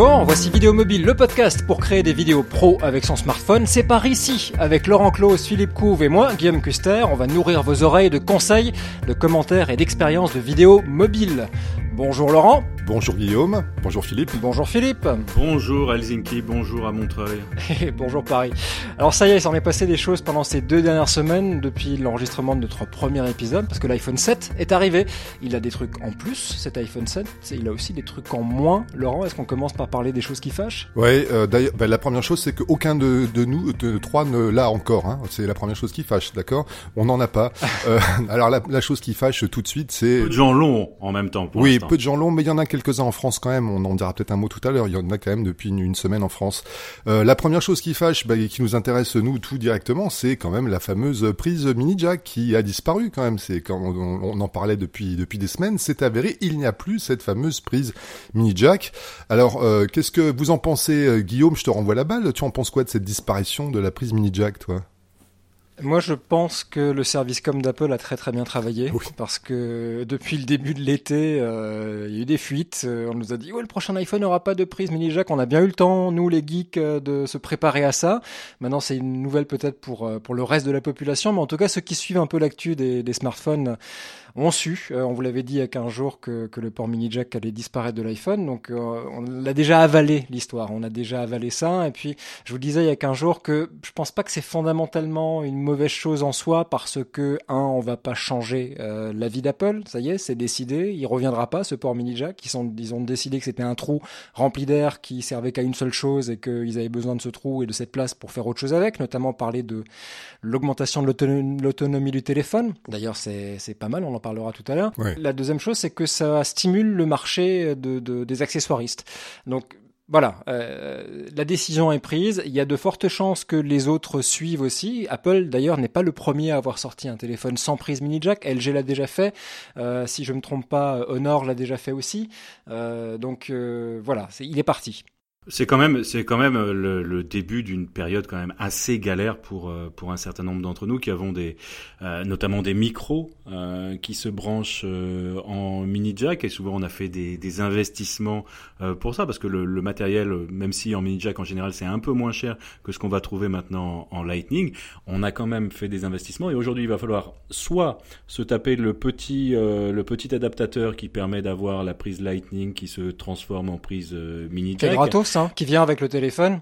Bonjour, voici Vidéo Mobile, le podcast pour créer des vidéos pro avec son smartphone. C'est par ici, avec Laurent Claus, Philippe Couve et moi, Guillaume Custer. On va nourrir vos oreilles de conseils, de commentaires et d'expériences de vidéos mobiles. Bonjour Laurent. Bonjour Guillaume. Bonjour Philippe. Bonjour Philippe. Bonjour Helsinki. Bonjour à Montreuil. Et bonjour Paris. Alors ça y est, il s'en est passé des choses pendant ces deux dernières semaines depuis l'enregistrement de notre premier épisode parce que l'iPhone 7 est arrivé. Il a des trucs en plus, cet iPhone 7. Il a aussi des trucs en moins. Laurent, est-ce qu'on commence par parler des choses qui fâchent? Ouais, euh, d'ailleurs, bah, la première chose, c'est qu'aucun de, de nous, de trois, ne l'a encore. Hein. C'est la première chose qui fâche, d'accord? On n'en a pas. euh, alors la, la, chose qui fâche tout de suite, c'est... Peu de gens l'ont en même temps. Pour oui, peu de gens l'ont, mais il y en a quelques-uns en France quand même. On en dira peut-être un mot tout à l'heure. Il y en a quand même depuis une, semaine en France. Euh, la première chose qui fâche, bah, qui nous intéresse nous tout directement, c'est quand même la fameuse prise mini jack qui a disparu quand même. C'est quand on, en parlait depuis depuis des semaines, c'est avéré, il n'y a plus cette fameuse prise mini jack. Alors, euh, qu'est-ce que vous en pensez, euh, Guillaume? Je te renvoie la balle. Tu en penses quoi de cette disparition de la prise mini jack, toi? Moi, je pense que le service com d'Apple a très très bien travaillé oui. parce que depuis le début de l'été, euh, il y a eu des fuites. On nous a dit ouais, le prochain iPhone n'aura pas de prise mini jack. On a bien eu le temps, nous les geeks, de se préparer à ça. Maintenant, c'est une nouvelle peut-être pour pour le reste de la population, mais en tout cas, ceux qui suivent un peu l'actu des, des smartphones ont su, euh, on vous l'avait dit il y a 15 jours, que, que le port mini jack allait disparaître de l'iPhone. Donc euh, on l'a déjà avalé l'histoire, on a déjà avalé ça. Et puis je vous disais il y a 15 jours que je pense pas que c'est fondamentalement une mauvaise chose en soi parce que un, on va pas changer euh, la vie d'Apple. Ça y est, c'est décidé, il reviendra pas ce port mini jack. Ils, ils ont décidé que c'était un trou rempli d'air qui servait qu'à une seule chose et qu'ils avaient besoin de ce trou et de cette place pour faire autre chose avec, notamment parler de l'augmentation de l'autonomie du téléphone. D'ailleurs c'est pas mal, on en parlera tout à l'heure. Ouais. La deuxième chose, c'est que ça stimule le marché de, de, des accessoiristes. Donc voilà, euh, la décision est prise. Il y a de fortes chances que les autres suivent aussi. Apple, d'ailleurs, n'est pas le premier à avoir sorti un téléphone sans prise mini jack. LG l'a déjà fait. Euh, si je me trompe pas, Honor l'a déjà fait aussi. Euh, donc voilà, est, il est parti. C'est quand même, c'est quand même le, le début d'une période quand même assez galère pour pour un certain nombre d'entre nous qui avons des, euh, notamment des micros euh, qui se branchent euh, en mini jack et souvent on a fait des, des investissements euh, pour ça parce que le, le, matériel, même si en mini jack en général c'est un peu moins cher que ce qu'on va trouver maintenant en, en Lightning, on a quand même fait des investissements et aujourd'hui il va falloir soit se taper le petit le petit adaptateur qui permet d'avoir la prise Lightning qui se transforme en prise mini jack. Hein, qui vient avec le téléphone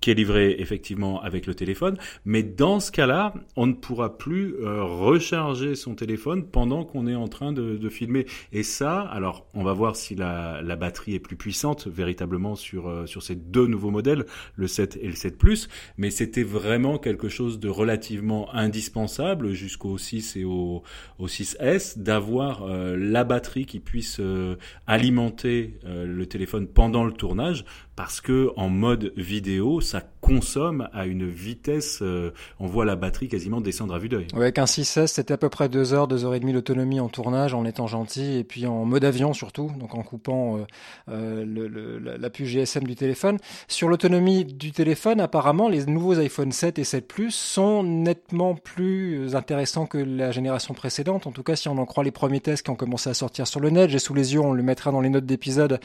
qui est livré effectivement avec le téléphone, mais dans ce cas-là, on ne pourra plus euh, recharger son téléphone pendant qu'on est en train de, de, filmer. Et ça, alors on va voir si la, la batterie est plus puissante véritablement sur euh, sur ces deux nouveaux modèles, le 7 et le 7 Plus, mais c'était vraiment quelque chose de relativement indispensable jusqu'au 6 et au, au 6S d'avoir euh, la batterie qui puisse euh, alimenter le téléphone pendant le tournage parce que en mode vidéo, ça consomme à une vitesse, euh, on voit la batterie quasiment descendre à vue d'œil. Ouais, avec un 6S, c'était à peu près 2 heures, 2 heures et demie d'autonomie en tournage, en étant gentil, et puis en mode avion surtout, donc en coupant euh, euh, le, le, la puce GSM du téléphone. Sur l'autonomie du téléphone, apparemment, les nouveaux iPhone 7 et 7 Plus sont nettement plus intéressants que la génération précédente. En tout cas, si on en croit les premiers tests qui ont commencé à sortir sur le net, j'ai sous les yeux, on le mettra dans les notes d'épisode,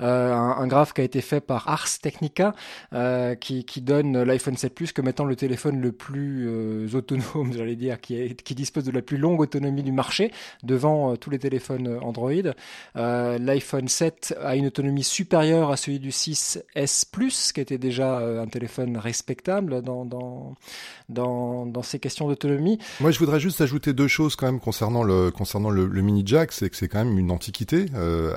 un, un graphe qui a été fait par Ars Technica, euh, qui, donne l'iPhone 7 Plus comme étant le téléphone le plus euh, autonome, j'allais dire, qui, dispose de la plus longue autonomie du marché, devant euh, tous les téléphones Android. L'iPhone 7 a une autonomie supérieure à celui du 6S Plus, qui était déjà un téléphone respectable dans, dans, ces questions d'autonomie. Moi, je voudrais juste ajouter deux choses quand même concernant le mini jack, c'est que c'est quand même une antiquité.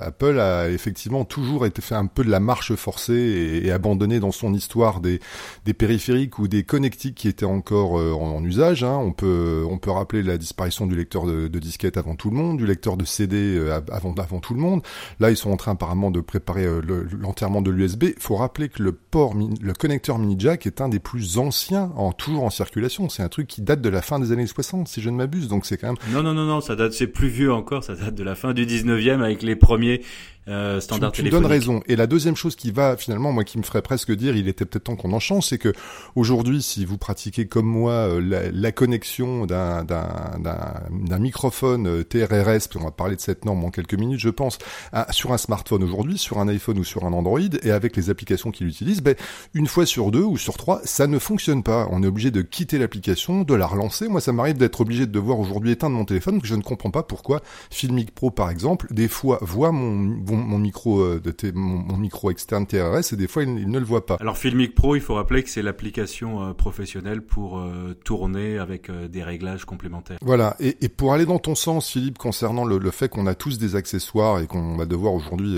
Apple a effectivement toujours été fait un peu de la marche forcée et, et dans son histoire des, des périphériques ou des connectiques qui étaient encore euh, en, en, usage. Hein. On peut on peut rappeler la disparition du lecteur de, de disquette avant tout le monde, du lecteur de CD euh, avant avant tout le monde. Là, ils sont en train apparemment de préparer euh, l'enterrement de l'USB. Il faut rappeler que le port le connecteur mini jack est un des plus anciens en toujours en circulation. C'est un truc qui date de la fin des années 60 si je ne m'abuse. Donc c'est quand même Non non non non, ça date c'est plus vieux encore, ça date de la fin du 19e avec les premiers euh, standard tu, tu donnes raison. Et la deuxième chose qui va finalement, moi, qui me ferait presque dire, il était peut-être temps qu'on en change, c'est que aujourd'hui, si vous pratiquez comme moi euh, la, la connexion d'un d'un microphone euh, TRRS, on va parler de cette norme en quelques minutes, je pense, à, sur un smartphone aujourd'hui, sur un iPhone ou sur un Android, et avec les applications qu'il utilise, ben, une fois sur deux ou sur trois, ça ne fonctionne pas. On est obligé de quitter l'application, de la relancer. Moi, ça m'arrive d'être obligé de devoir aujourd'hui éteindre mon téléphone, que je ne comprends pas pourquoi Filmic Pro, par exemple, des fois voit mon, mon, micro euh, de mon, micro externe TRS et des fois il, ne le voit pas. Alors Filmic Pro, il faut rappeler que c'est l'application euh, professionnelle pour euh, tourner avec des réglages complémentaires. Voilà. Et, et, pour aller dans ton sens, Philippe, concernant le, le fait qu'on a tous des accessoires et qu'on va devoir aujourd'hui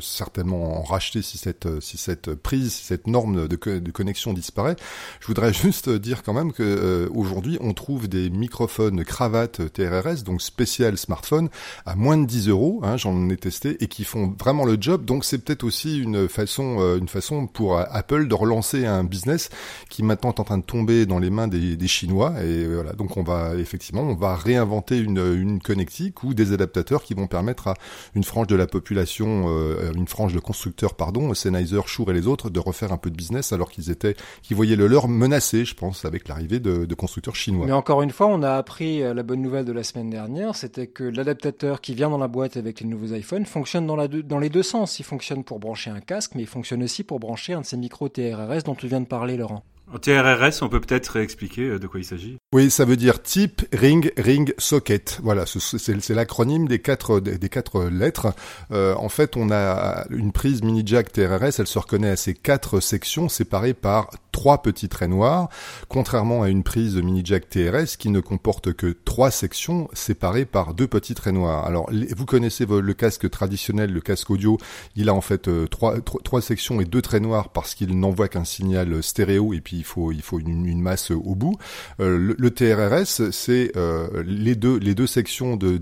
certainement en racheter si cette si cette prise, si cette norme de, de connexion disparaît, je voudrais juste dire quand même que aujourd'hui on trouve des microphones cravates TRRS, donc spécial smartphone, à moins de 10 euros. Hein, J'en ai testé et qui font vraiment le job. Donc c'est peut-être aussi une façon, euh, une façon pour euh, Apple de relancer un business qui maintenant est en train de tomber dans les mains des, des Chinois. Et voilà, donc on va effectivement, on va réinventer une, une connectique ou des adaptateurs qui vont permettre à une frange de la population, euh, une frange de constructeurs, pardon, Sennheiser, Shure et les autres, de refaire un peu de business alors qu'ils étaient, qu'ils voyaient le leur menacé, je pense, avec l'arrivée de, de constructeurs chinois. Mais encore une fois, on a appris la bonne nouvelle de la semaine dernière, c'était que l'adaptateur qui vient dans la boîte avec les nouveaux iPhones fonctionne dans, la dans les deux sens. Il fonctionne pour brancher un casque, mais il fonctionne aussi pour brancher un de ces micros TRRS dont tu viens de parler, Laurent. En TRRS, on peut peut-être expliquer euh, de quoi il s'agit? Oui, ça veut dire type ring ring socket. Voilà, c'est l'acronyme des quatre des quatre lettres. Euh, en fait, on a une prise mini jack TRRS. Elle se reconnaît à ces quatre sections séparées par trois petits traits noirs, contrairement à une prise mini jack TRS qui ne comporte que trois sections séparées par deux petits traits noirs. Alors, vous connaissez le casque traditionnel, le casque audio. Il a en fait euh, trois, trois sections et deux traits noirs parce qu'il n'envoie qu'un signal stéréo et puis il faut il faut une, masse au bout. Euh, le, TRRS, c'est euh, les deux les deux sections du,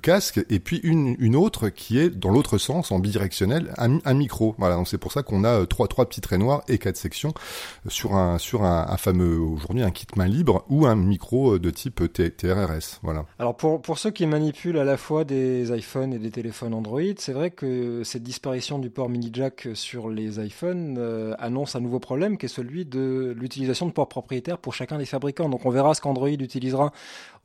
casque et puis une, une autre qui est dans l'autre sens en bidirectionnel un, un micro. Voilà, donc c'est pour ça qu'on a euh, trois trois petits traits noirs et quatre sections sur un un, fameux aujourd'hui un kit main libre ou un micro de type TRRS. Voilà. Alors pour ceux qui manipulent à la fois des iPhones et des téléphones Android, c'est vrai que cette disparition du port mini jack sur les iPhones annonce un nouveau problème qui est celui de l'utilisation de ports propriétaires pour chacun des fabricants. Donc on verra ce qu'Android utilisera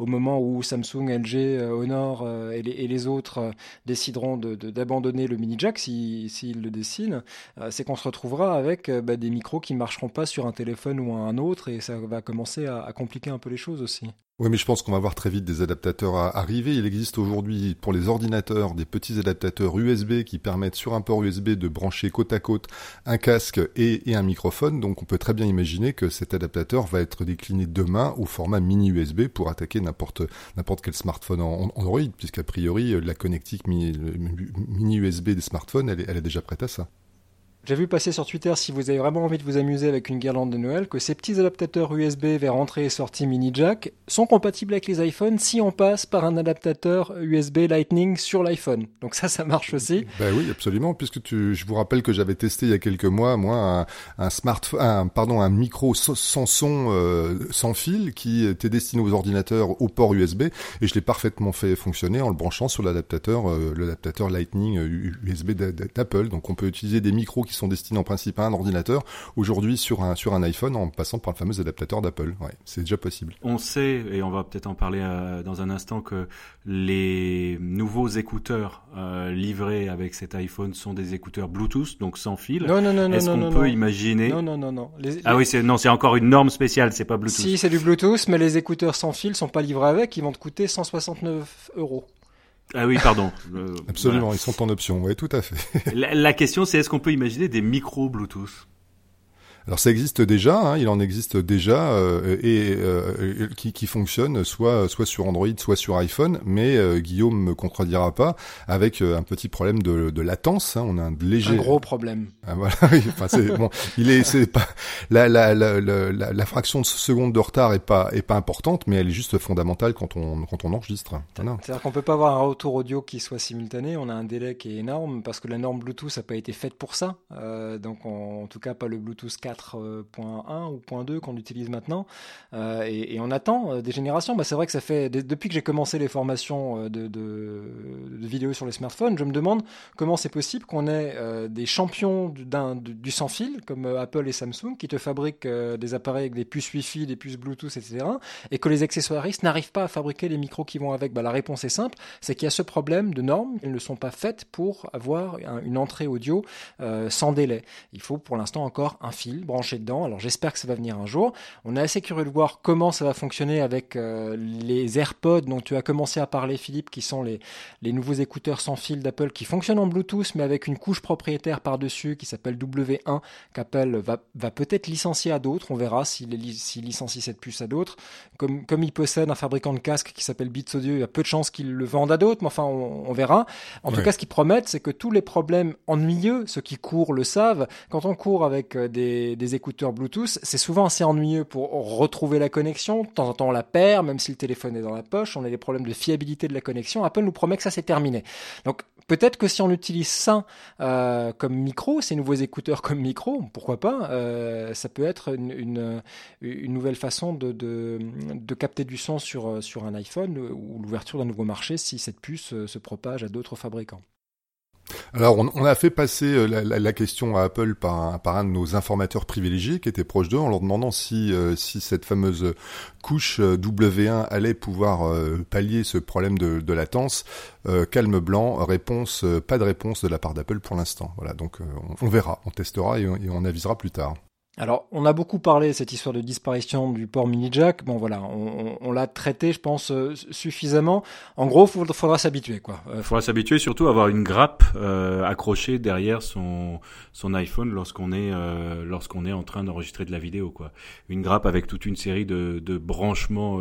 au moment où Samsung, LG, euh, Honor euh, et, les, autres euh, décideront d'abandonner le mini jack s'ils le dessinent. C'est qu'on se retrouvera avec bah, des micros qui ne marcheront pas sur un téléphone ou un autre et ça va commencer à compliquer un peu les choses aussi. Oui, mais je pense qu'on va voir très vite des adaptateurs à arriver. Il existe aujourd'hui pour les ordinateurs des petits adaptateurs USB qui permettent sur un port USB de brancher côte à côte un casque et, un microphone. Donc on peut très bien imaginer que cet adaptateur va être décliné demain au format mini USB pour attaquer n'importe quel smartphone Android, puisqu'a priori la connectique mini, USB des smartphones, elle est déjà prête à ça. J'ai vu passer sur Twitter, si vous avez vraiment envie de vous amuser avec une guirlande de Noël, que ces petits adaptateurs USB vers entrée et sortie mini jack sont compatibles avec les iPhones si on passe par un adaptateur USB Lightning sur l'iPhone. Donc ça, ça marche aussi. Ben oui, absolument, puisque je vous rappelle que j'avais testé il y a quelques mois, moi, un, smartphone, pardon, un micro sans son, euh, sans fil, qui était destiné aux ordinateurs au port USB, et je l'ai parfaitement fait fonctionner en le branchant sur l'adaptateur, euh, l'adaptateur Lightning USB euh, d'Apple. Donc on peut utiliser des micros sont destinés en principe à un ordinateur, aujourd'hui sur un, sur un iPhone en passant par le fameux adaptateur d'Apple. Ouais, c'est déjà possible. On sait, et on va peut-être en parler euh, dans un instant, que les nouveaux écouteurs euh, livrés avec cet iPhone sont des écouteurs Bluetooth, donc sans fil. Non, non, non, non. Est-ce qu'on peut imaginer Non, non, non, non. Ah oui, c'est non, c'est encore une norme spéciale, c'est pas Bluetooth. Si, c'est du Bluetooth, mais les écouteurs sans fil sont pas livrés avec, ils vont te coûter 169 euros. Ah oui, pardon. Euh, Absolument, ils sont en option, oui, tout à fait. la question, c'est est-ce qu'on peut imaginer des micros Bluetooth alors ça existe déjà, hein, il en existe déjà euh, et euh, qui, qui fonctionne soit soit sur Android, soit sur iPhone, mais euh, Guillaume me contredira pas avec un petit problème de, de latence. Hein, on a un léger un gros problème. Ah, voilà, enfin, c'est bon, il est c'est pas la la, la la, la fraction de seconde de retard est pas est pas importante, mais elle est juste fondamentale quand on quand on enregistre. Voilà. C'est-à-dire qu'on peut pas avoir un retour audio qui soit simultané. On a un délai qui est énorme parce que la norme Bluetooth n'a pas été faite pour ça. donc en tout cas pas le Bluetooth 4 4.1 ou 2 qu'on utilise maintenant. Et, on attend des générations. Bah, c'est vrai que ça fait depuis que j'ai commencé les formations de, de, vidéos sur les smartphones, je me demande comment c'est possible qu'on ait des champions du, du sans fil comme Apple et Samsung qui te fabriquent des appareils avec des puces Wi-Fi, des puces Bluetooth, etc. Et que les accessoiristes n'arrivent pas à fabriquer les micros qui vont avec. Bah, la réponse est simple, c'est qu'il y a ce problème de normes. Elles ne sont pas faites pour avoir une entrée audio euh, sans délai. Il faut pour l'instant encore un fil branché dedans. Alors j'espère que ça va venir un jour. On est assez curieux de voir comment ça va fonctionner avec euh, les AirPods dont tu as commencé à parler, Philippe, qui sont les, les nouveaux écouteurs sans fil d'Apple qui fonctionnent en Bluetooth mais avec une couche propriétaire par-dessus qui s'appelle W1 qu'Apple va, va peut-être licencier à d'autres. On verra s'il licencie cette puce à d'autres. Comme, comme il possède un fabricant de casque qui s'appelle Beats Audio, il y a peu de chances qu'il le vende à d'autres, mais enfin on, verra. En tout cas, ce qu'ils promettent, c'est que tous les problèmes ennuyeux, ceux qui courent le savent, quand on court avec euh, des, écouteurs Bluetooth, c'est souvent assez ennuyeux pour retrouver la connexion. De temps en temps, on la perd, même si le téléphone est dans la poche. On a des problèmes de fiabilité de la connexion. Apple nous promet que ça c'est terminé. Donc Peut-être que si on utilise ça euh, comme micro, ces nouveaux écouteurs comme micro, pourquoi pas, euh, ça peut être une, nouvelle façon de, capter du son sur, sur un iPhone ou l'ouverture d'un nouveau marché si cette puce se propage à d'autres fabricants. Alors, on, a fait passer euh, la, question à Apple par un, de nos informateurs privilégiés qui était proche d'eux en leur demandant si, euh, cette fameuse couche euh, W1 allait pouvoir pallier ce problème de, latence. calme blanc, réponse, pas de réponse de la part d'Apple pour l'instant. Voilà, donc on, verra, on testera et on avisera plus tard. Alors, on a beaucoup parlé de cette histoire de disparition du port mini jack. Bon, voilà, on, l'a traité, je pense, euh, suffisamment. En gros, il faudra s'habituer, quoi. Il euh, faudra s'habituer, surtout à avoir une grappe euh, accrochée derrière son son iPhone lorsqu'on est lorsqu'on est en train d'enregistrer de la vidéo, quoi. Une grappe avec toute une série de, de branchements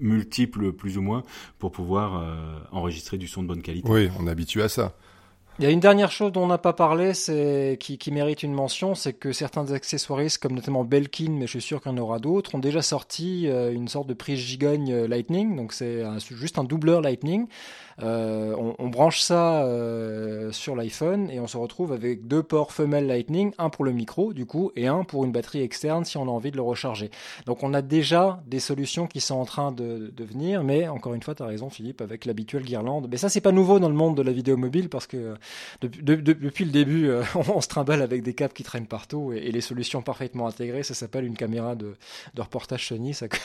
multiples, plus ou moins, pour pouvoir enregistrer du son de bonne qualité. Oui, on est habitué à ça. Il y a une dernière chose dont on n'a pas parlé, c'est qui, mérite une mention, c'est que certains accessoiristes, comme notamment Belkin, mais je suis sûr qu'il y en aura d'autres, ont déjà sorti euh, une sorte de prise gigogne euh, Lightning. Donc c'est juste un doubleur Lightning euh, on, branche ça euh, sur l'iPhone et on se retrouve avec deux ports femelles Lightning, un pour le micro du coup et un pour une batterie externe si on a envie de le recharger. Donc on a déjà des solutions qui sont en train de, venir, mais encore une fois, tu as raison Philippe, avec l'habituel guirlande. Mais ça c'est pas nouveau dans le monde de la vidéo mobile parce que euh, depuis le début, on, se trimballe avec des câbles qui traînent partout et, les solutions parfaitement intégrées, ça s'appelle une caméra de, reportage Sony, ça,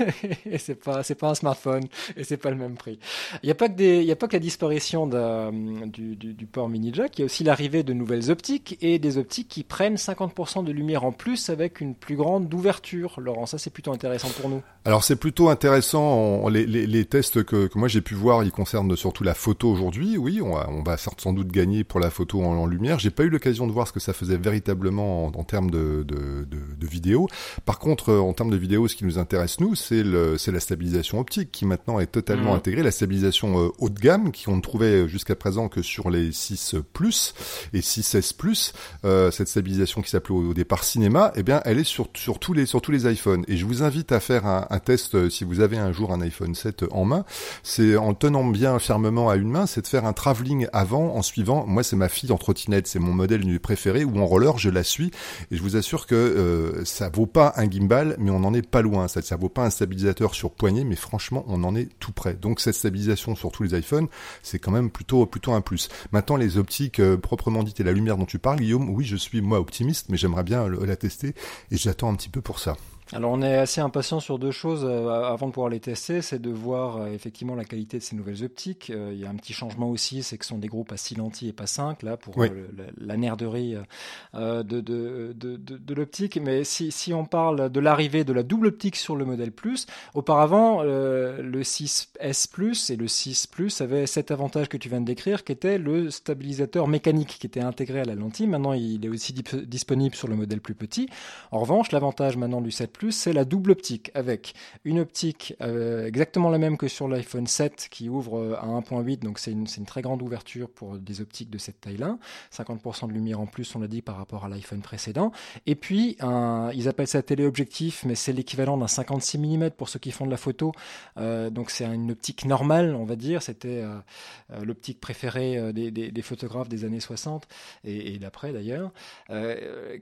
et c'est pas c'est pas un smartphone et c'est pas le même prix. Il n'y a, pas que des, a pas que la disparition du, du, port mini jack, il y a aussi l'arrivée de nouvelles optiques et des optiques qui prennent 50% de lumière en plus avec une plus grande ouverture. Laurent, ça c'est plutôt intéressant pour nous. Alors c'est plutôt intéressant. les, les, tests que, que, moi j'ai pu voir, ils concernent surtout la photo aujourd'hui. Oui, on va, on va sans doute gagner pour la photo en, lumière. J'ai pas eu l'occasion de voir ce que ça faisait véritablement en, termes de, de, de, de, vidéo. Par contre, en termes de vidéo, ce qui nous intéresse nous, c'est la stabilisation optique qui maintenant est totalement mmh. intégrée. La stabilisation euh, haut de gamme qui on trouvait jusqu'à présent que sur les 6 Plus et 6S Plus. Euh, cette stabilisation qui s'appelait au, départ Cinéma, eh bien, elle est sur, sur tous les sur tous les iPhones. Et je vous invite à faire un, test euh, si vous avez un jour un iPhone 7 en main. C'est en tenant bien fermement à une main, c'est de faire un travelling avant en suivant. Moi, c'est ma fille en trottinette, c'est mon modèle préféré ou en roller, je la suis et je vous assure que euh, ça vaut pas un gimbal, mais on en est pas loin. Ça vaut pas un stabilisateur sur poignet, mais franchement, on en est tout près. Donc cette stabilisation sur tous les iPhones, c'est quand même plutôt plutôt un plus. Maintenant, les optiques euh, proprement dites et la lumière dont tu parles, Guillaume, oui, je suis moi optimiste, mais j'aimerais bien la tester et j'attends un petit peu pour ça. Alors on est assez impatient sur deux choses euh, avant de pouvoir les tester, c'est de voir euh, effectivement la qualité de ces nouvelles optiques. Euh, il y a un petit changement aussi, c'est que ce sont des groupes à 6 lentilles et pas 5 là pour la, nerderie de, de, de, de l'optique. Mais si, si on parle de l'arrivée de la double optique sur le modèle Plus, auparavant le 6S Plus et le 6 Plus avaient cet avantage que tu viens de décrire, qui était le stabilisateur mécanique qui était intégré à la lentille. Maintenant il est aussi disponible sur le modèle plus petit. En revanche, l'avantage maintenant du 7 Plus, c'est la double optique avec une optique euh, exactement la même que sur l'iPhone 7 qui ouvre euh, à 1.8, donc c'est une, très grande ouverture pour des optiques de cette taille-là. 50% de lumière en plus, on l'a dit, par rapport à l'iPhone précédent. Et puis, ils appellent ça téléobjectif, mais c'est l'équivalent d'un 56 mm pour ceux qui font de la photo. Euh, donc c'est une optique normale, on va dire. C'était l'optique préférée des, photographes des années 60 et, d'après d'ailleurs,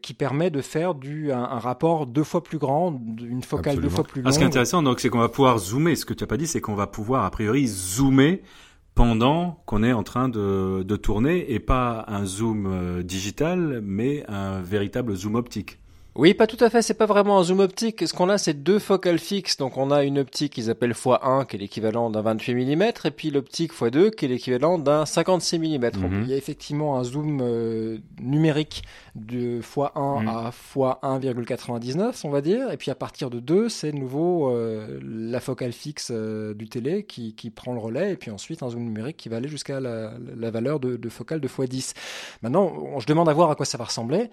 qui permet de faire du, un, rapport deux fois plus grand, une focale Absolument. deux fois plus longue. Ah, ce qui est intéressant, donc, c'est qu'on va pouvoir zoomer. Ce que tu n'as pas dit, c'est qu'on va pouvoir, a priori, zoomer pendant qu'on est en train de, de, tourner et pas un zoom euh, digital, mais un véritable zoom optique. Oui, pas tout à fait. C'est pas vraiment un zoom optique. Ce qu'on a, c'est deux focales fixes. Donc, on a une optique qu'ils appellent x1, qui est l'équivalent d'un 28 mm, et puis l'optique x2, qui est l'équivalent d'un 56 mm. Mm -hmm. Il y a effectivement un zoom euh, numérique de x1 mm -hmm. à x1,99, on va dire. Et puis, à partir de 2, c'est de nouveau euh, la focale fixe euh, du télé qui, qui, prend le relais. Et puis ensuite, un zoom numérique qui va aller jusqu'à la, la, valeur de, de, focale de x10. Maintenant, on, je demande à voir à quoi ça va ressembler.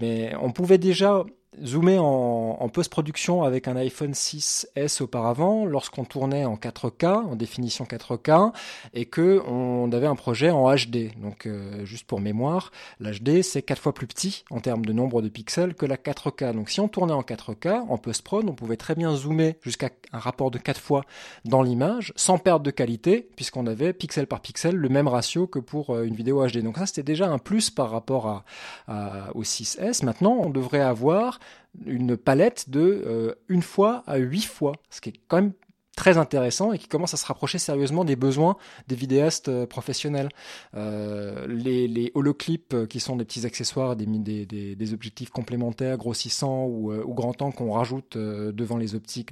Mais on pouvait déjà déjà zoomé en, post-production avec un iPhone 6S auparavant, lorsqu'on tournait en 4K, en définition 4K, et que on avait un projet en HD. Donc, euh, juste pour mémoire, l'HD c'est quatre fois plus petit en termes de nombre de pixels que la 4K. Donc, si on tournait en 4K, en post-prod, on pouvait très bien zoomer jusqu'à un rapport de 4 fois dans l'image, sans perdre de qualité, puisqu'on avait pixel par pixel le même ratio que pour euh, une vidéo HD. Donc ça, c'était déjà un plus par rapport à, au 6S. Maintenant, on devrait avoir une palette de euh, une fois à huit fois, ce qui est quand même très intéressant et qui commence à se rapprocher sérieusement des besoins des vidéastes euh, professionnels. Euh, les, les holoclips euh, qui sont des petits accessoires, des, des, des, objectifs complémentaires grossissants ou, ou grand temps qu'on rajoute devant les optiques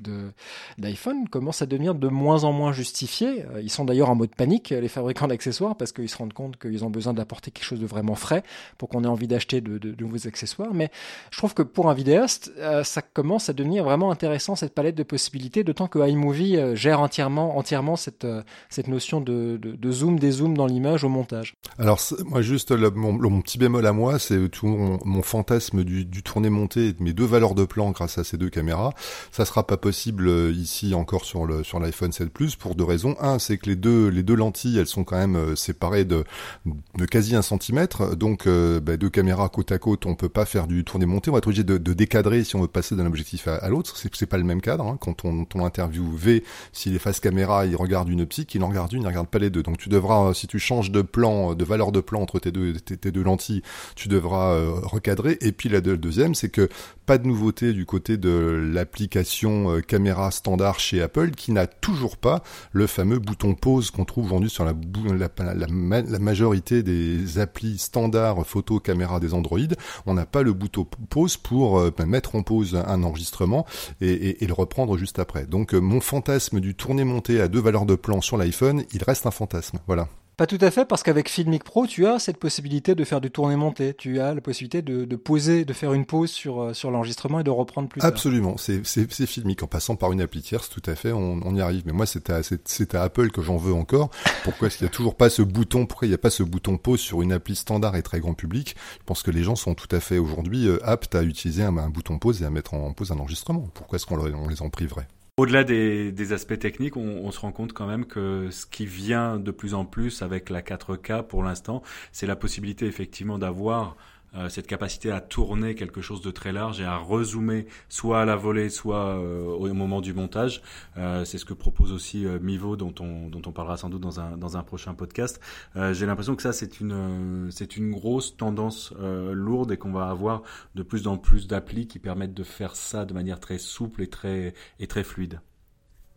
d'iPhone commencent à devenir de moins en moins justifiés. Ils sont d'ailleurs en mode panique, les fabricants d'accessoires, parce qu'ils se rendent compte qu'ils ont besoin d'apporter quelque chose de vraiment frais pour qu'on ait envie d'acheter de, de, de, nouveaux accessoires. Mais je trouve que pour un vidéaste, ça commence à devenir vraiment intéressant cette palette de possibilités, d'autant que iMovie euh, gère entièrement, entièrement cette, euh, cette notion de, de, de zoom, dézoom dans l'image au montage. Alors moi juste mon, petit bémol à moi, c'est tout mon, fantasme du, du tourné-monté, mes deux valeurs de plan grâce à ces deux caméras. Ça sera pas possible euh, ici encore sur le sur l'iPhone 7 Plus pour deux raisons. Un, c'est que les deux les deux lentilles, elles sont quand même séparées de, de quasi un centimètre, donc bah, deux caméras côte à côte, on peut pas faire du tourné-monté. On va être obligé de, décadrer si on veut passer d'un objectif à, à l'autre. C'est c'est pas le même cadre. Hein. Quand on, on interview V s'il est face caméra, il regarde une optique, il en regarde une, il regarde pas les deux. Donc tu devras, si tu changes de plan, de valeur de plan entre tes deux, tes, tes deux lentilles, tu devras euh, recadrer. Et puis la, deuxième, c'est que pas de nouveauté du côté de l'application euh, caméra standard chez Apple, qui n'a toujours pas le fameux bouton pause qu'on trouve aujourd'hui sur la, la, majorité des applis standard photo caméra des Android. On n'a pas le bouton pause pour euh, mettre en pause un enregistrement et, et, le reprendre juste après. Donc euh, mon fantasme du tourné-monté à deux valeurs de plan sur l'iPhone, il reste un fantasme. Voilà. Pas tout à fait, parce qu'avec Filmic Pro, tu as cette possibilité de faire du tourné-monté. Tu as la possibilité de, de, poser, de faire une pause sur, euh, sur l'enregistrement et de reprendre plus Absolument, c'est Filmic. En passant par une appli tierce, tout à fait, on, on y arrive. Mais moi, c'est à, à, Apple que j'en veux encore. Pourquoi est-ce qu'il n'y a toujours pas ce bouton Pourquoi il n'y a pas ce bouton pause sur une appli standard et très grand public? Je pense que les gens sont tout à fait aujourd'hui euh, aptes à utiliser un, un, bouton pause et à mettre en pause un enregistrement. Pourquoi est-ce qu'on les en priverait? Au-delà des, aspects techniques, on, se rend compte quand même que ce qui vient de plus en plus avec la 4K pour l'instant, c'est la possibilité effectivement d'avoir euh, cette capacité à tourner quelque chose de très large et à rezoomer soit à la volée, soit euh, au moment du montage. Euh, c'est ce que propose aussi euh, Mivo, dont on, dont on parlera sans doute dans un, dans un prochain podcast. Euh, j'ai l'impression que ça, c'est une, c'est une grosse tendance lourde et qu'on va avoir de plus en plus d'applis qui permettent de faire ça de manière très souple et très, et très fluide.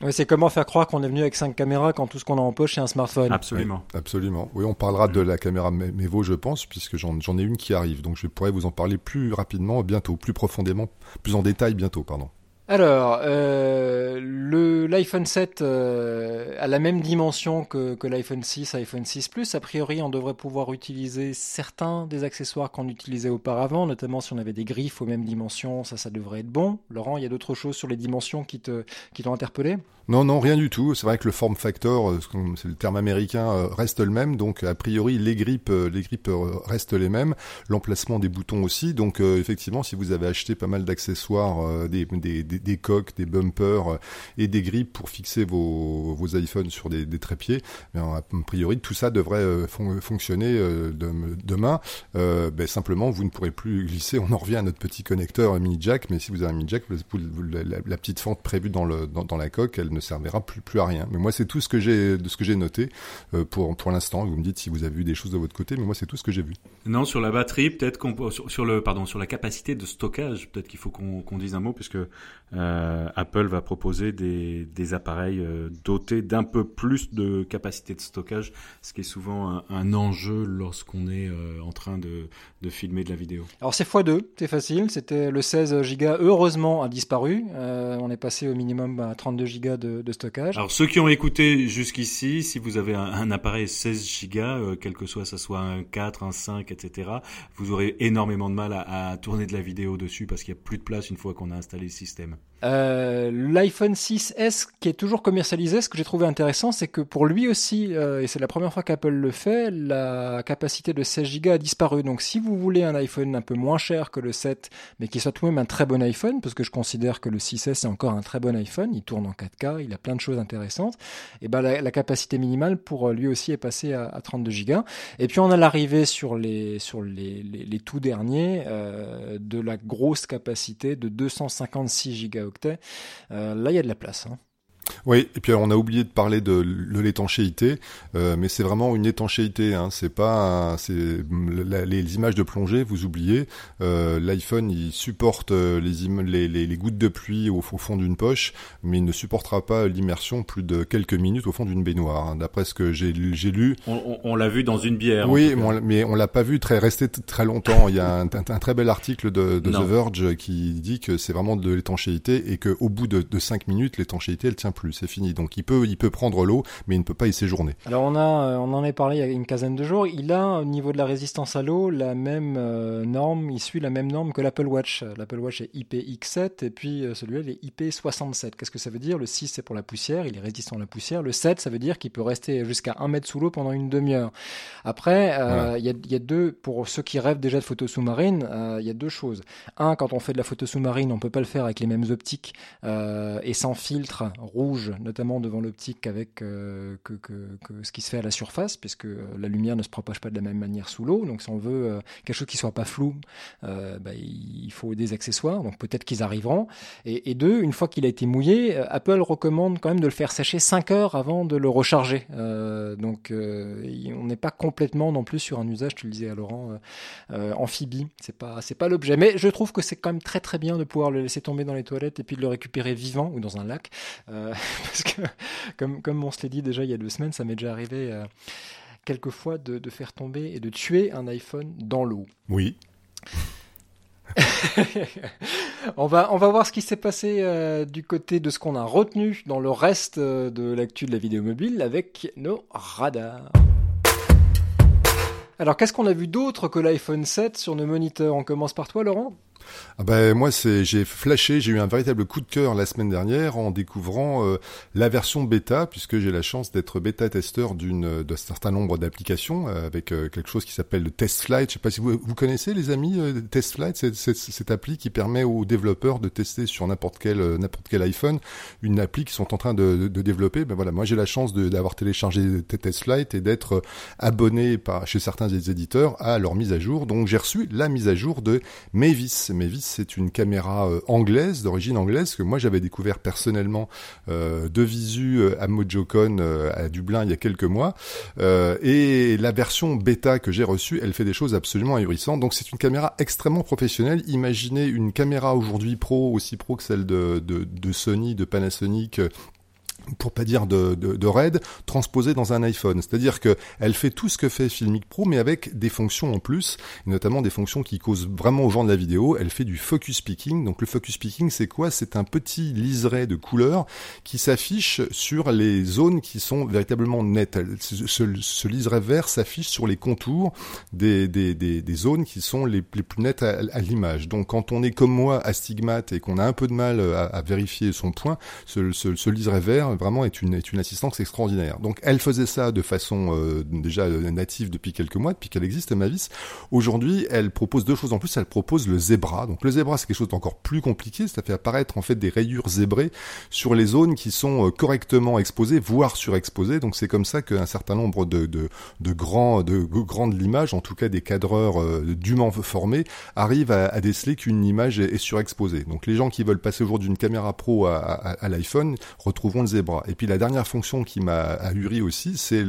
Oui, c'est comment faire croire qu'on est venu avec cinq caméras quand tout ce qu'on a en poche c'est un smartphone. Absolument. Oui, absolument. Oui, on parlera de la caméra Mevo, je pense, puisque j'en ai une qui arrive. Donc je pourrais vous en parler plus rapidement, bientôt, plus profondément, plus en détail bientôt, pardon. Alors, euh, le l'iPhone 7 euh, a la même dimension que, l'iPhone 6, iPhone 6 Plus, a priori, on devrait pouvoir utiliser certains des accessoires qu'on utilisait auparavant, notamment si on avait des griffes aux mêmes dimensions, ça, ça devrait être bon. Laurent, il y a d'autres choses sur les dimensions qui qui t'ont interpellé? Non, non, rien du tout. C'est vrai que le form factor, euh, c'est le terme américain, euh, reste le même. Donc, a priori, les grippes, les grippes restent les mêmes. L'emplacement des boutons aussi. Donc, effectivement, si vous avez acheté pas mal d'accessoires, des, coques, des bumpers et des grippes pour fixer vos, iPhones sur des, trépieds, a priori, tout ça devrait fonctionner demain. Euh, ben, simplement, vous ne pourrez plus glisser. On en revient à notre petit connecteur mini jack, mais si vous avez un mini jack, la, petite fente prévue dans, la coque, elle ne servira plus, plus à rien. Mais moi, c'est tout ce que j'ai de ce que j'ai noté euh, pour pour l'instant. Vous me dites si vous avez vu des choses de votre côté, mais moi, c'est tout ce que j'ai vu. Non, sur la batterie, peut-être qu'on sur, sur, le pardon sur la capacité de stockage, peut-être qu'il faut qu'on dise un mot puisque euh, Apple va proposer des, des appareils euh, dotés d'un peu plus de capacité de stockage, ce qui est souvent un, un enjeu lorsqu'on est euh, en train de, de, filmer de la vidéo. Alors c'est x2, c'est facile, c'était le 16 Go, heureusement a disparu, euh, on est passé au minimum à 32 Go Alors ceux qui ont écouté jusqu'ici, si vous avez un, un appareil 16 Go, euh, quel que soit, ça soit un 4, un 5, etc., vous aurez énormément de mal à, à tourner de la vidéo dessus parce qu'il n'y a plus de place une fois qu'on a installé le système. Euh, L'iPhone 6S qui est toujours commercialisé, ce que j'ai trouvé intéressant, c'est que pour lui aussi, euh, et c'est la première fois qu'Apple le fait, la capacité de 16 Go a disparu. Donc si vous voulez un iPhone un peu moins cher que le 7, mais qui soit tout de même un très bon iPhone, parce que je considère que le 6S est encore un très bon iPhone, il tourne en 4K, il a plein de choses intéressantes, et ben la, capacité minimale pour lui aussi est passée à, à 32 Go. Et puis on a l'arrivée sur les sur les, les, les tout derniers euh, de la grosse capacité de 256 Go euh, là, il y a de la place. Hein. Oui, et puis on a oublié de parler de, l'étanchéité, euh, mais c'est vraiment une étanchéité. Hein. C'est pas, c'est les images de plongée, vous oubliez. Euh, L'iPhone, il supporte euh, les, les, les, gouttes de pluie au, fond d'une poche, mais il ne supportera pas l'immersion plus de quelques minutes au fond d'une baignoire. Hein. D'après ce que j'ai lu. On, on, l'a vu dans une bière. Oui, mais on, mais on l'a pas vu très rester très longtemps. Il y a un, un, très bel article de, de The Verge qui dit que c'est vraiment de l'étanchéité et qu'au bout de, de 5 minutes, l'étanchéité, elle tient plus c'est fini. Donc il peut, il peut prendre l'eau, mais il ne peut pas y séjourner. Alors on a, euh, on en est parlé il y a une quinzaine de jours. Il a au niveau de la résistance à l'eau la même euh, norme, il suit la même norme que l'Apple Watch. L'Apple Watch est IPX7 et puis euh, celui-là il est IP67. Qu'est-ce que ça veut dire? Le 6 c'est pour la poussière, il est résistant à la poussière. Le 7 ça veut dire qu'il peut rester jusqu'à 1 mètre sous l'eau pendant une demi-heure. Après, il y, a, y, a, deux, pour ceux qui rêvent déjà de photos sous-marines, il y a deux choses. Un, quand on fait de la photo sous-marine, on peut pas le faire avec les mêmes optiques et sans filtre rouge notamment devant l'optique avec euh, que, ce qui se fait à la surface, puisque euh, la lumière ne se propage pas de la même manière sous l'eau. Donc si on veut euh, quelque chose qui soit pas flou, bah, il faut des accessoires. Donc peut-être qu'ils arriveront. Et, deux, une fois qu'il a été mouillé, Apple recommande quand même de le faire sécher 5 heures avant de le recharger. donc on n'est pas complètement non plus sur un usage, tu le disais à Laurent, amphibie. C'est pas c'est pas l'objet. Mais je trouve que c'est quand même très très bien de pouvoir le laisser tomber dans les toilettes et puis de le récupérer vivant ou dans un lac. parce que, comme, comme on se l'est dit déjà il y a deux semaines, ça m'est déjà arrivé euh, quelquefois de, de, faire tomber et de tuer un iPhone dans l'eau. Oui. on, va, on va voir ce qui s'est passé euh, du côté de ce qu'on a retenu dans le reste euh, de l'actu de la vidéo mobile avec nos radars. Alors qu'est-ce qu'on a vu d'autre que l'iPhone 7 sur nos moniteurs? On commence par toi Laurent ah ben moi c'est j'ai flashé, j'ai eu un véritable coup de cœur la semaine dernière en découvrant euh, la version bêta puisque j'ai la chance d'être bêta testeur d'une d'un certain nombre d'applications euh, avec euh, quelque chose qui s'appelle le Test Flight. Je sais pas si vous, vous connaissez les amis Test Flight, c'est cette appli qui permet aux développeurs de tester sur n'importe quel n'importe quel iPhone une appli qu'ils sont en train de, de, développer. Ben voilà, moi j'ai la chance d'avoir téléchargé Test Flight et d'être abonné par chez certains des éditeurs à leur mise à jour. Donc j'ai reçu la mise à jour de Mavis Mavis, c'est une caméra euh, anglaise, d'origine anglaise, que moi j'avais découvert personnellement euh, de visu euh, à MojoCon à Dublin il y a quelques mois. et la version bêta que j'ai reçue, elle fait des choses absolument ahurissantes. Donc c'est une caméra extrêmement professionnelle. Imaginez une caméra aujourd'hui pro, aussi pro que celle de, Sony, de Panasonic pour pas dire de, de, de RAID, transposée dans un iPhone. C'est-à-dire que elle fait tout ce que fait Filmic Pro, mais avec des fonctions en plus, notamment des fonctions qui causent vraiment aux gens de la vidéo. Elle fait du focus picking. Donc le focus picking, c'est quoi? C'est un petit liseré de couleurs qui s'affiche sur les zones qui sont véritablement nettes. Ce, ce, liseré vert s'affiche sur les contours des, des, des, zones qui sont les, les plus nettes à, l'image. Donc quand on est comme moi astigmate et qu'on a un peu de mal à, à vérifier son point, ce, ce, ce liseré vert vraiment est une, est une assistance extraordinaire. Donc elle faisait ça de façon euh, déjà native depuis quelques mois, depuis qu'elle existe, Mavis. Aujourd'hui, elle propose deux choses en plus. Elle propose le zébra. Donc le zébra, c'est quelque chose d'encore plus compliqué. Ça fait apparaître en fait des rayures zébrées sur les zones qui sont euh, correctement exposées, voire surexposées. Donc c'est comme ça qu'un certain nombre de, de, de grands, de en tout cas des cadreurs euh, dûment formés, arrivent à, déceler qu'une image est, surexposée. Donc les gens qui veulent passer aujourd'hui d'une caméra pro à, à, à l'iPhone retrouveront le zébra. Et puis la dernière fonction qui m'a ahuri aussi, c'est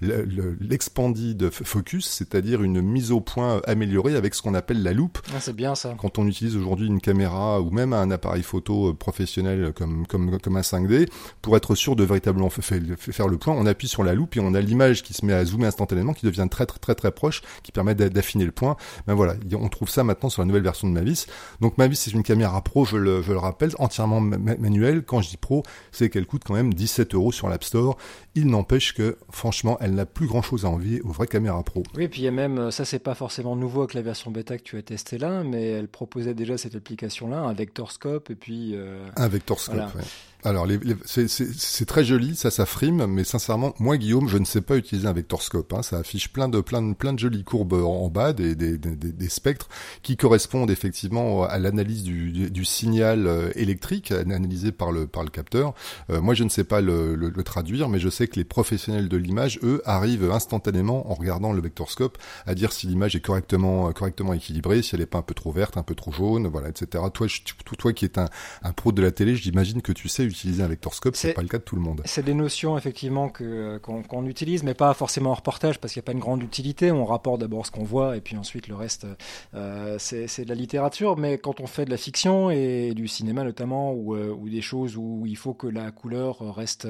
l'expanded le, focus, c'est-à-dire une mise au point améliorée avec ce qu'on appelle la loupe. Ah, c'est bien ça. Quand on utilise aujourd'hui une caméra ou même un appareil photo euh, professionnel comme, comme, comme un 5D, pour être sûr de véritablement faire le point, on appuie sur la loupe et on a l'image qui se met à zoomer instantanément, qui devient très très très très proche, qui permet d'affiner le point. Ben voilà, on trouve ça maintenant sur la nouvelle version de Mavis. Donc Mavis c'est une caméra pro, je le, je le rappelle, entièrement manuelle. Quand je dis pro, c'est qu'elle coûte quand même 17 euros sur l'App Store. Il n'empêche que, franchement, elle n'a plus grand chose à envier aux vraies caméras pro. Oui, puis il y a même, euh, ça c'est pas forcément nouveau avec la version bêta que tu as testé là, mais elle proposait déjà cette application-là, un vectorscope et puis. Euh, un vectorscope, voilà. ouais. Alors, les, les, c'est très joli, ça, ça frime, mais sincèrement, moi, Guillaume, je ne sais pas utiliser un vectorscope. Hein, ça affiche plein de, plein de, plein de jolies courbes en bas, des, des, des, des spectres qui correspondent effectivement à l'analyse du, du, signal euh, électrique analysé par le, par le capteur. Euh, moi, je ne sais pas le, le, le, traduire, mais je sais que les professionnels de l'image, eux, arrivent instantanément en regardant le vectorscope à dire si l'image est correctement, correctement équilibrée, si elle n'est pas un peu trop verte, un peu trop jaune, voilà, etc. Toi, je, toi qui es un, un pro de la télé, j'imagine que tu sais utiliser un vectorscope, c'est pas le cas de tout le monde. C'est des notions effectivement que qu'on qu utilise, mais pas forcément en reportage parce qu'il n'y a pas une grande utilité. On rapporte d'abord ce qu'on voit et puis ensuite le reste, euh, c'est de la littérature. Mais quand on fait de la fiction et du cinéma notamment, ou, euh, ou des choses où il faut que la couleur reste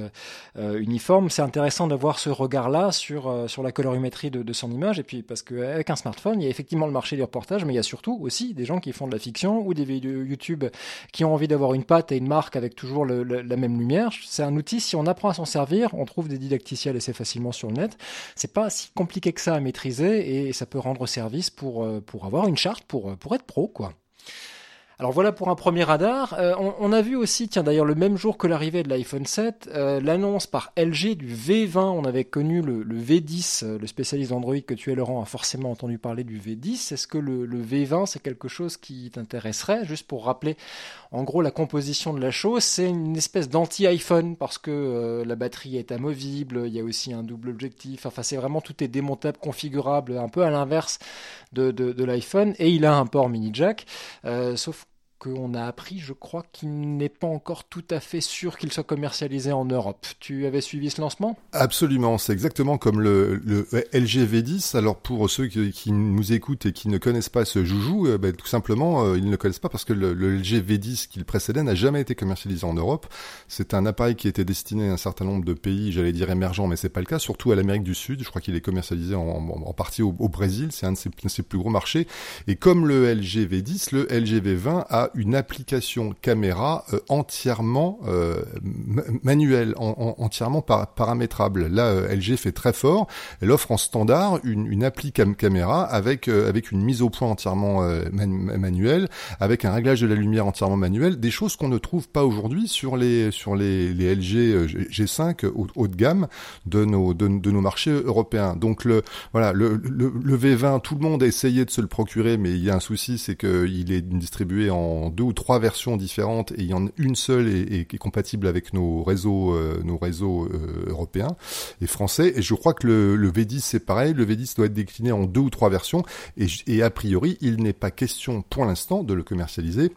euh, uniforme, c'est intéressant d'avoir ce regard-là sur euh, sur la colorimétrie de, de, son image. Et puis parce qu'avec un smartphone, il y a effectivement le marché du reportage, mais il y a surtout aussi des gens qui font de la fiction ou des vidéos YouTube qui ont envie d'avoir une patte et une marque avec toujours le, la même lumière. C'est un outil, si on apprend à s'en servir, on trouve des didacticiels assez facilement sur le net. C'est pas si compliqué que ça à maîtriser et ça peut rendre service pour, euh, pour avoir une charte pour, euh, pour être pro, quoi. Alors voilà pour un premier radar. Euh, on, a vu aussi, tiens d'ailleurs le même jour que l'arrivée de l'iPhone 7, euh, l'annonce par LG du V20. On avait connu le, le V10, euh, le spécialiste d'Android que tu es Laurent a forcément entendu parler du V10. Est-ce que le, le V20 c'est quelque chose qui t'intéresserait? Juste pour rappeler en gros la composition de la chose, c'est une espèce d'anti-iPhone parce que la batterie est amovible, il y a aussi un double objectif. Enfin c'est vraiment tout est démontable, configurable, un peu à l'inverse de, de, de l'iPhone et il a un port mini jack. Sauf qu'on a appris, je crois, qu'il n'est pas encore tout à fait sûr qu'il soit commercialisé en Europe. Tu avais suivi ce lancement? Absolument, c'est exactement comme le, le, LG V10. Alors pour ceux qui, nous écoutent et qui ne connaissent pas ce joujou, euh, ben, tout simplement, euh, ils ne le connaissent pas parce que le, le LG V10 qui le précédait n'a jamais été commercialisé en Europe. C'est un appareil qui était destiné à un certain nombre de pays, j'allais dire émergents, mais c'est pas le cas, surtout à l'Amérique du Sud. Je crois qu'il est commercialisé en, partie au, Brésil, c'est un de ses, ses, plus gros marchés. Et comme le LG V10, le LG V20 a une application caméra euh, entièrement euh, manuelle, en, en, entièrement par, paramétrable. Là, euh, LG fait très fort. Elle offre en standard une, une appli cam caméra avec euh, avec une mise au point entièrement euh, man manuelle, avec un réglage de la lumière entièrement manuel, des choses qu'on ne trouve pas aujourd'hui sur les sur les, les LG G5 haut, haut, de gamme de nos de, de, nos marchés européens. Donc le voilà le, le, le, V20, tout le monde a essayé de se le procurer, mais il y a un souci, c'est qu'il est distribué en deux ou trois versions différentes et il y en a une seule et, qui est compatible avec nos réseaux, euh, nos réseaux euh, européens et français. Et je crois que le, le V10 c'est pareil. Le V10 doit être décliné en deux ou trois versions et a priori il n'est pas question pour l'instant de le commercialiser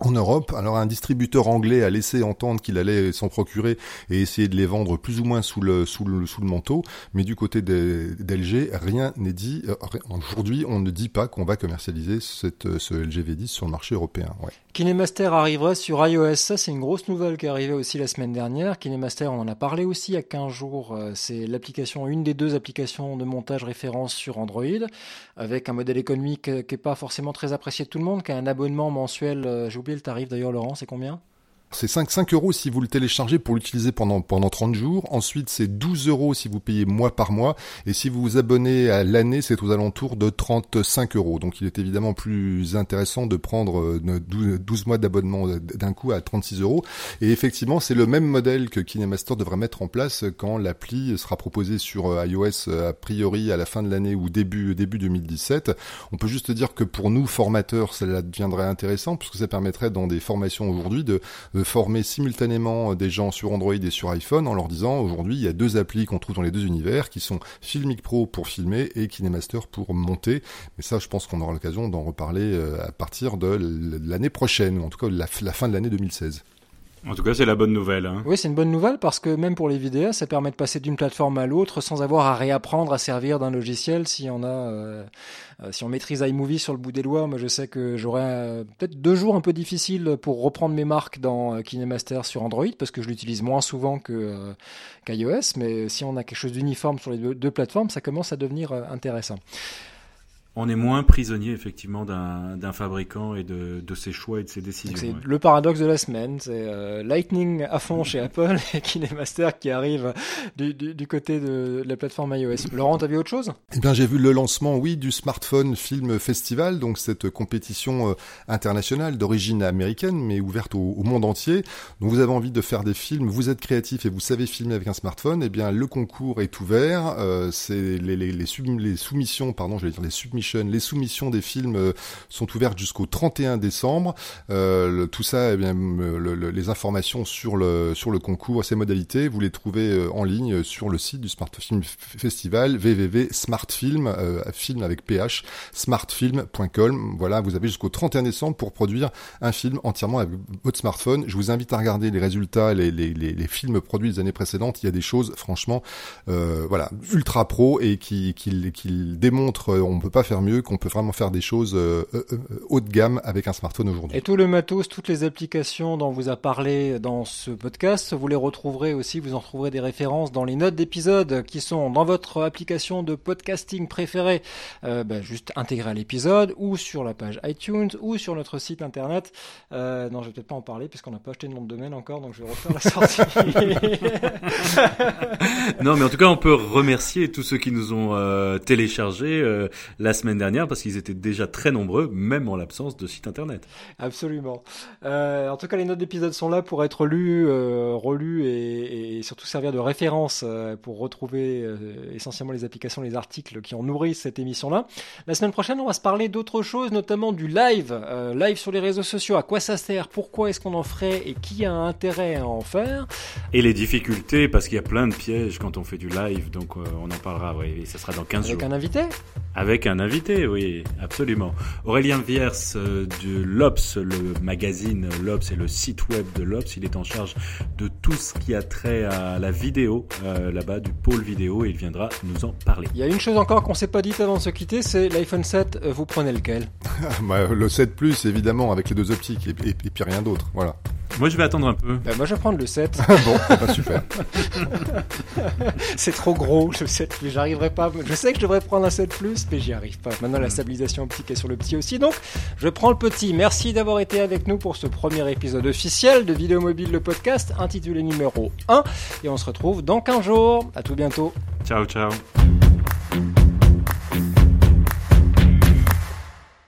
en Europe. Alors un distributeur anglais a laissé entendre qu'il allait s'en procurer et essayer de les vendre plus ou moins sous le sous le, sous le manteau, mais du côté d'LG, rien n'est dit. Euh, aujourd'hui, on ne dit pas qu'on va commercialiser ce LG V10 sur le marché européen. KineMaster arrivera sur iOS, ça c'est une grosse nouvelle qui est arrivée aussi la semaine dernière. KineMaster, on en a parlé aussi il y a 15 jours, euh, c'est l'application, une des deux applications de montage référence sur Android, avec un modèle économique euh, qui n'est pas forcément très apprécié de tout le monde, qui a un abonnement mensuel, euh, j'ai oublié le tarif d'ailleurs Laurent, c'est combien? C'est 5, 5 euros si vous le téléchargez pour l'utiliser pendant, pendant 30 jours. Ensuite, c'est 12 euros si vous payez mois par mois. Et si vous vous abonnez à l'année, c'est aux alentours de 35 euros. Donc, il est évidemment plus intéressant de prendre 12, euh, mois d'abonnement d'un coup à 36 euros. Et effectivement, c'est le même modèle que KineMaster devrait mettre en place quand l'appli sera proposée sur euh, iOS euh, a priori à la fin de l'année ou début, début 2017. On peut juste dire que pour nous, formateurs, cela deviendrait intéressant puisque ça permettrait dans des formations aujourd'hui de former simultanément des gens sur Android et sur iPhone en leur disant aujourd'hui il y a deux applis qu'on trouve dans les deux univers qui sont Filmic Pro pour filmer et KineMaster pour monter. Mais ça, je pense qu'on aura l'occasion d'en reparler euh, à partir de l'année prochaine, ou en tout cas la, la fin de l'année 2016. En tout cas, c'est la bonne nouvelle. Hein. Oui, c'est une bonne nouvelle parce que même pour les vidéos, ça permet de passer d'une plateforme à l'autre sans avoir à réapprendre à servir d'un logiciel si on a, euh, euh, si on maîtrise iMovie sur le bout des doigts. Moi, je sais que j'aurai euh, peut-être deux jours un peu difficiles pour reprendre mes marques dans KineMaster sur Android parce que je l'utilise moins souvent que qu'iOS. Mais si on a quelque chose d'uniforme sur les deux plateformes, ça commence à devenir intéressant on est moins prisonnier effectivement d'un fabricant et de, de, ses choix et de ses décisions. C'est le paradoxe de la semaine, c'est euh, Lightning à fond chez Apple et KineMaster qui arrive du, du, du, côté de la plateforme iOS. Laurent, t'as vu autre chose? Eh bien, j'ai vu le lancement, oui, du Smartphone Film Festival, donc cette compétition euh, internationale d'origine américaine mais ouverte au, monde entier. Donc vous avez envie de faire des films, vous êtes créatif et vous savez filmer avec un smartphone, eh bien le concours est ouvert. Euh, c'est les, les, les, les soumissions, pardon, je vais dire les submissions les soumissions des films euh, sont ouvertes jusqu'au 31 décembre. Euh, tout ça, eh les informations sur le concours et ses modalités, vous les trouvez euh, en ligne sur le site du Smart Film Festival www.smartfilm film avec ph smartfilm.com. Voilà, vous avez jusqu'au 31 décembre pour produire un film entièrement avec votre smartphone. Je vous invite à regarder les résultats, les, films produits des années précédentes. Il y a des choses, franchement, ultra pro et qui, qui, démontrent, on peut pas faire mieux, qu'on peut vraiment faire des choses euh, euh, euh, haut de gamme avec un smartphone aujourd'hui. Et tout le matos, toutes les applications dont vous a parlé dans ce podcast, vous les retrouverez aussi, vous en retrouverez des références dans les notes d'épisode qui sont dans votre application de podcasting préférée, bah, juste intégré à l'épisode, ou sur la page iTunes, ou sur notre site internet. non, je vais peut-être pas en parler puisqu'on n'a pas acheté de nom de domaine encore, donc je vais refaire la sortie. non, mais en tout cas, on peut remercier tous ceux qui nous ont téléchargé la semaine dernière parce qu'ils étaient déjà très nombreux, même en l'absence de site internet. Absolument. Euh, en tout cas, les notes d'épisode sont là pour être lues, euh, relues et, et, surtout servir de référence euh, pour retrouver euh, essentiellement les applications, les articles qui ont nourri cette émission-là. La semaine prochaine, on va se parler d'autres choses, notamment du live, live sur les réseaux sociaux. À quoi ça sert? Pourquoi est-ce qu'on en ferait? Et qui a intérêt à en faire? Et les difficultés, parce qu'il y a plein de pièges quand on fait du live, donc on en parlera. Oui, et ça sera dans 15 jours. Avec un invité? Avec un invité oui, absolument. Aurélien Viers euh, du l'Obs, le magazine l'Obs et le site web de l'Obs, il est en charge de tout ce qui a trait à la vidéo euh, là-bas, du pôle vidéo, et il viendra nous en parler. Il y a une chose encore qu'on s'est pas dit avant de se quitter, c'est l'iPhone 7, euh, vous prenez lequel? Bah, Le 7 Plus, évidemment, avec les deux optiques, et, et puis rien d'autre, voilà. Moi, je vais attendre un peu. Bah, moi, je vais prendre le 7. bon, pas super. c'est trop gros, le 7 mais j'arriverai pas. Je sais que je devrais prendre un 7 Plus, mais j'y arrive Maintenant, la stabilisation optique est sur le petit aussi, donc je prends le petit. Merci d'avoir été avec nous pour ce premier épisode officiel de Vidéo Mobile, le podcast, intitulé numéro 1. Et on se retrouve dans 15 jours. À tout bientôt. Ciao, ciao.